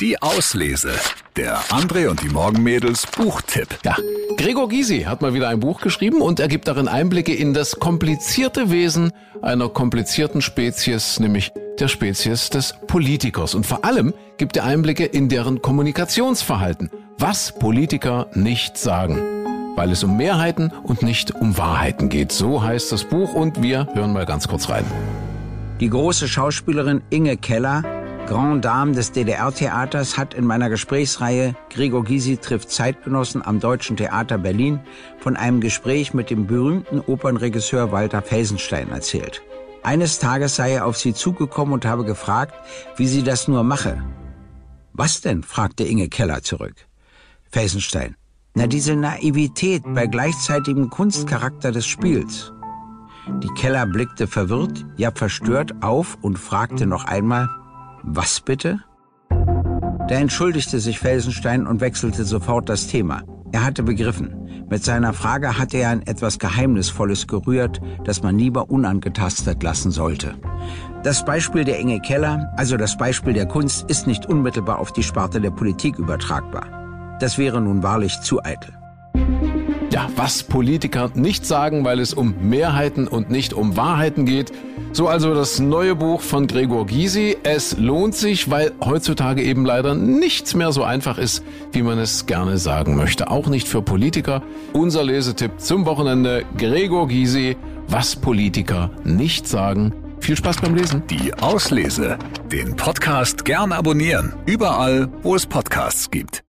Die Auslese. Der André und die Morgenmädels Buchtipp. Ja, Gregor Gysi hat mal wieder ein Buch geschrieben und er gibt darin Einblicke in das komplizierte Wesen einer komplizierten Spezies, nämlich der Spezies des Politikers. Und vor allem gibt er Einblicke in deren Kommunikationsverhalten, was Politiker nicht sagen. Weil es um Mehrheiten und nicht um Wahrheiten geht. So heißt das Buch und wir hören mal ganz kurz rein. Die große Schauspielerin Inge Keller Grand Dame des DDR-Theaters hat in meiner Gesprächsreihe Gregor Gysi trifft Zeitgenossen am Deutschen Theater Berlin von einem Gespräch mit dem berühmten Opernregisseur Walter Felsenstein erzählt. Eines Tages sei er auf sie zugekommen und habe gefragt, wie sie das nur mache. Was denn? fragte Inge Keller zurück. Felsenstein. Na, diese Naivität bei gleichzeitigem Kunstcharakter des Spiels. Die Keller blickte verwirrt, ja verstört auf und fragte noch einmal, was bitte? Da entschuldigte sich Felsenstein und wechselte sofort das Thema. Er hatte begriffen. Mit seiner Frage hatte er ein etwas Geheimnisvolles gerührt, das man lieber unangetastet lassen sollte. Das Beispiel der Inge Keller, also das Beispiel der Kunst, ist nicht unmittelbar auf die Sparte der Politik übertragbar. Das wäre nun wahrlich zu eitel. Ja, was Politiker nicht sagen, weil es um Mehrheiten und nicht um Wahrheiten geht. So also das neue Buch von Gregor Gysi. Es lohnt sich, weil heutzutage eben leider nichts mehr so einfach ist, wie man es gerne sagen möchte. Auch nicht für Politiker. Unser Lesetipp zum Wochenende. Gregor Gysi, was Politiker nicht sagen. Viel Spaß beim Lesen. Die Auslese. Den Podcast gern abonnieren. Überall, wo es Podcasts gibt.